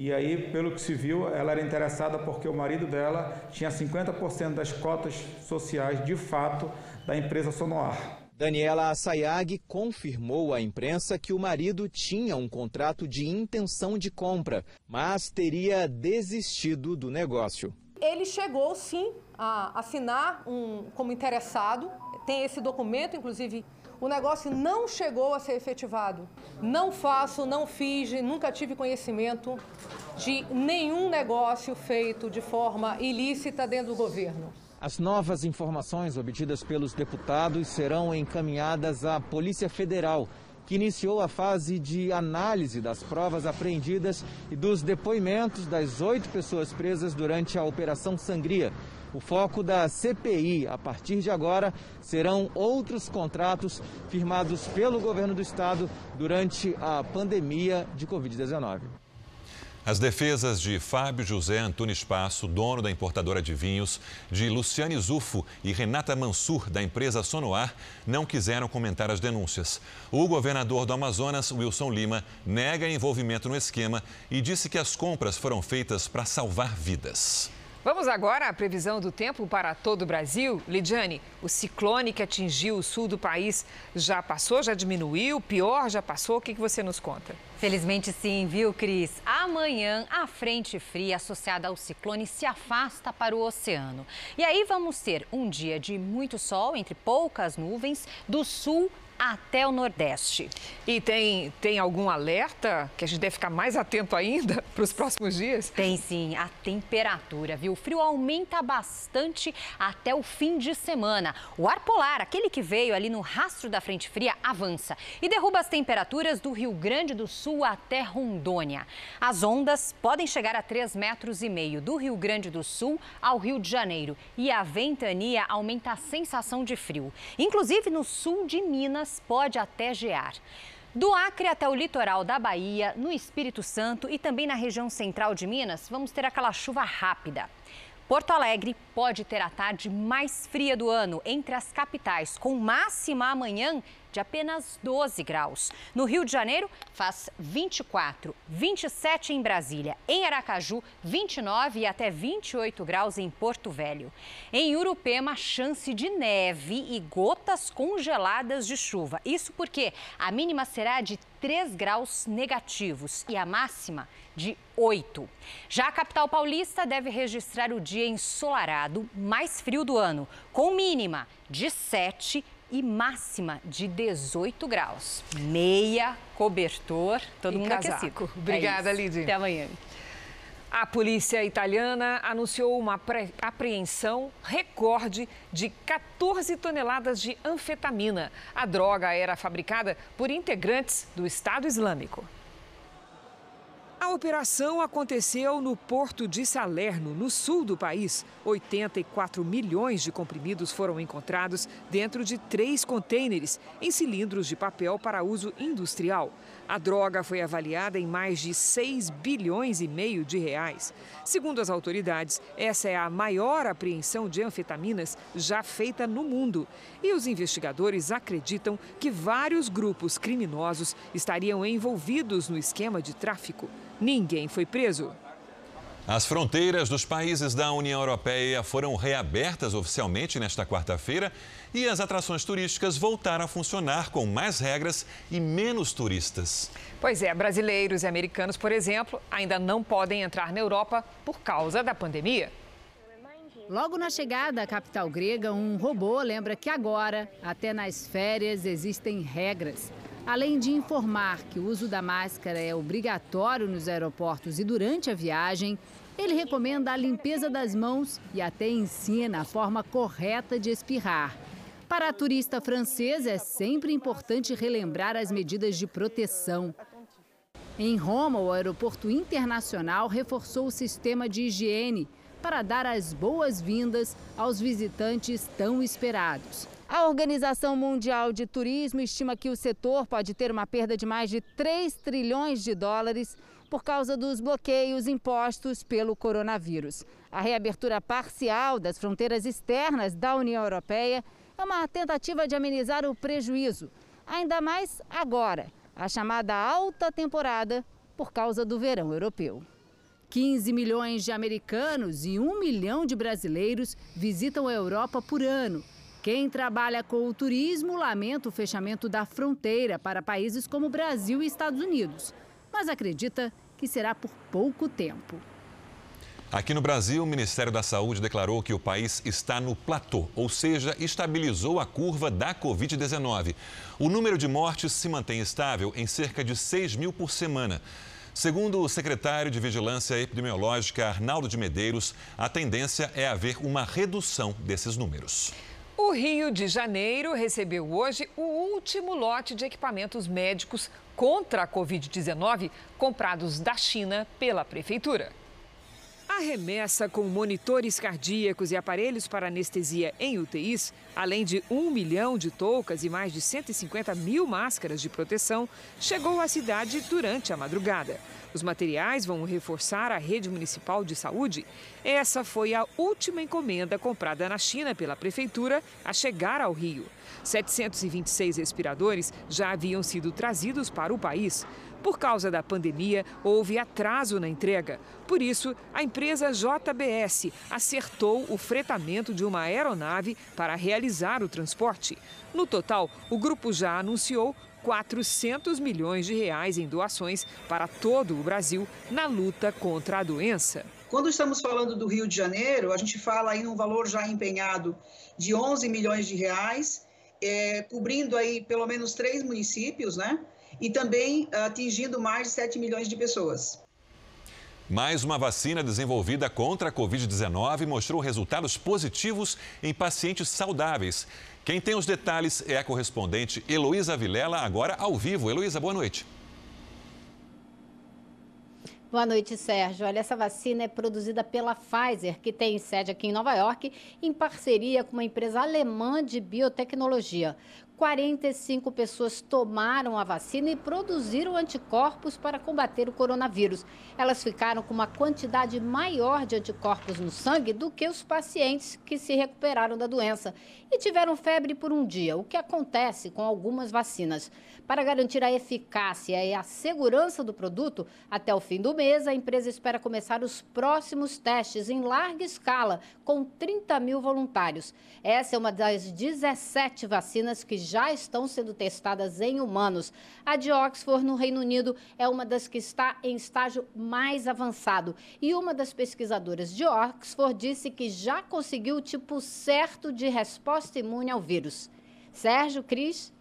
E aí, pelo que se viu, ela era interessada porque o marido dela tinha 50% das cotas sociais, de fato, da empresa Sonoar. Daniela Assayag confirmou à imprensa que o marido tinha um contrato de intenção de compra, mas teria desistido do negócio. Ele chegou, sim, a assinar um, como interessado, tem esse documento, inclusive o negócio não chegou a ser efetivado. Não faço, não fiz, nunca tive conhecimento de nenhum negócio feito de forma ilícita dentro do governo. As novas informações obtidas pelos deputados serão encaminhadas à Polícia Federal, que iniciou a fase de análise das provas apreendidas e dos depoimentos das oito pessoas presas durante a Operação Sangria. O foco da CPI, a partir de agora, serão outros contratos firmados pelo governo do estado durante a pandemia de Covid-19. As defesas de Fábio José Antunes Passo, dono da importadora de vinhos, de Luciane Zufo e Renata Mansur, da empresa Sonoar, não quiseram comentar as denúncias. O governador do Amazonas, Wilson Lima, nega envolvimento no esquema e disse que as compras foram feitas para salvar vidas. Vamos agora à previsão do tempo para todo o Brasil. Lidiane, o ciclone que atingiu o sul do país já passou, já diminuiu? Pior já passou? O que, você nos conta? Felizmente sim, viu, Cris? Amanhã, a frente fria associada ao ciclone se afasta para o oceano. E aí vamos ter um dia de muito sol, entre poucas nuvens, do sul até o Nordeste. E tem, tem algum alerta que a gente deve ficar mais atento ainda para os próximos dias? Tem sim, a temperatura, viu? O frio aumenta bastante até o fim de semana. O ar polar, aquele que veio ali no rastro da frente fria, avança e derruba as temperaturas do Rio Grande do Sul até Rondônia. As ondas podem chegar a 3 metros e meio do Rio Grande do Sul ao Rio de Janeiro e a ventania aumenta a sensação de frio. Inclusive no sul de Minas pode até gear. Do Acre até o litoral da Bahia, no Espírito Santo e também na região central de Minas, vamos ter aquela chuva rápida. Porto Alegre pode ter a tarde mais fria do ano entre as capitais, com máxima amanhã de apenas 12 graus. No Rio de Janeiro, faz 24, 27 em Brasília. Em Aracaju, 29 e até 28 graus em Porto Velho. Em Urupema, chance de neve e gotas congeladas de chuva. Isso porque a mínima será de 3 graus negativos e a máxima de 8. Já a capital paulista deve registrar o dia ensolarado mais frio do ano, com mínima de 7 e máxima de 18 graus. Meia, cobertor, todo e mundo casaco. aquecido. Obrigada, é Lidy. Até amanhã. A polícia italiana anunciou uma apreensão recorde de 14 toneladas de anfetamina. A droga era fabricada por integrantes do Estado Islâmico. A operação aconteceu no porto de Salerno, no sul do país. 84 milhões de comprimidos foram encontrados dentro de três contêineres em cilindros de papel para uso industrial. A droga foi avaliada em mais de 6 bilhões e meio de reais. Segundo as autoridades, essa é a maior apreensão de anfetaminas já feita no mundo. E os investigadores acreditam que vários grupos criminosos estariam envolvidos no esquema de tráfico. Ninguém foi preso. As fronteiras dos países da União Europeia foram reabertas oficialmente nesta quarta-feira e as atrações turísticas voltaram a funcionar com mais regras e menos turistas. Pois é, brasileiros e americanos, por exemplo, ainda não podem entrar na Europa por causa da pandemia. Logo na chegada à capital grega, um robô lembra que agora, até nas férias, existem regras. Além de informar que o uso da máscara é obrigatório nos aeroportos e durante a viagem, ele recomenda a limpeza das mãos e até ensina a forma correta de espirrar. Para a turista francesa, é sempre importante relembrar as medidas de proteção. Em Roma, o aeroporto internacional reforçou o sistema de higiene para dar as boas-vindas aos visitantes tão esperados. A Organização Mundial de Turismo estima que o setor pode ter uma perda de mais de 3 trilhões de dólares por causa dos bloqueios impostos pelo coronavírus. A reabertura parcial das fronteiras externas da União Europeia é uma tentativa de amenizar o prejuízo, ainda mais agora, a chamada alta temporada por causa do verão europeu. 15 milhões de americanos e 1 milhão de brasileiros visitam a Europa por ano. Quem trabalha com o turismo lamenta o fechamento da fronteira para países como Brasil e Estados Unidos, mas acredita que será por pouco tempo. Aqui no Brasil, o Ministério da Saúde declarou que o país está no platô, ou seja, estabilizou a curva da Covid-19. O número de mortes se mantém estável em cerca de 6 mil por semana. Segundo o secretário de Vigilância Epidemiológica, Arnaldo de Medeiros, a tendência é haver uma redução desses números. O Rio de Janeiro recebeu hoje o último lote de equipamentos médicos contra a Covid-19 comprados da China pela Prefeitura. A remessa com monitores cardíacos e aparelhos para anestesia em UTIs, além de um milhão de toucas e mais de 150 mil máscaras de proteção, chegou à cidade durante a madrugada. Os materiais vão reforçar a rede municipal de saúde. Essa foi a última encomenda comprada na China pela prefeitura a chegar ao Rio. 726 respiradores já haviam sido trazidos para o país. Por causa da pandemia, houve atraso na entrega. Por isso, a empresa JBS acertou o fretamento de uma aeronave para realizar o transporte. No total, o grupo já anunciou 400 milhões de reais em doações para todo o Brasil na luta contra a doença. Quando estamos falando do Rio de Janeiro, a gente fala em um valor já empenhado de 11 milhões de reais, é, cobrindo aí pelo menos três municípios, né? E também atingindo mais de 7 milhões de pessoas. Mais uma vacina desenvolvida contra a Covid-19 mostrou resultados positivos em pacientes saudáveis. Quem tem os detalhes é a correspondente Heloísa Vilela, agora ao vivo. Heloísa, boa noite. Boa noite, Sérgio. Olha, essa vacina é produzida pela Pfizer, que tem sede aqui em Nova York, em parceria com uma empresa alemã de biotecnologia. 45 pessoas tomaram a vacina e produziram anticorpos para combater o coronavírus. Elas ficaram com uma quantidade maior de anticorpos no sangue do que os pacientes que se recuperaram da doença e tiveram febre por um dia, o que acontece com algumas vacinas. Para garantir a eficácia e a segurança do produto, até o fim do mês, a empresa espera começar os próximos testes em larga escala, com 30 mil voluntários. Essa é uma das 17 vacinas que já estão sendo testadas em humanos. A de Oxford, no Reino Unido, é uma das que está em estágio mais avançado. E uma das pesquisadoras de Oxford disse que já conseguiu o tipo certo de resposta imune ao vírus. Sérgio, Cris.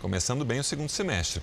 Começando bem o segundo semestre.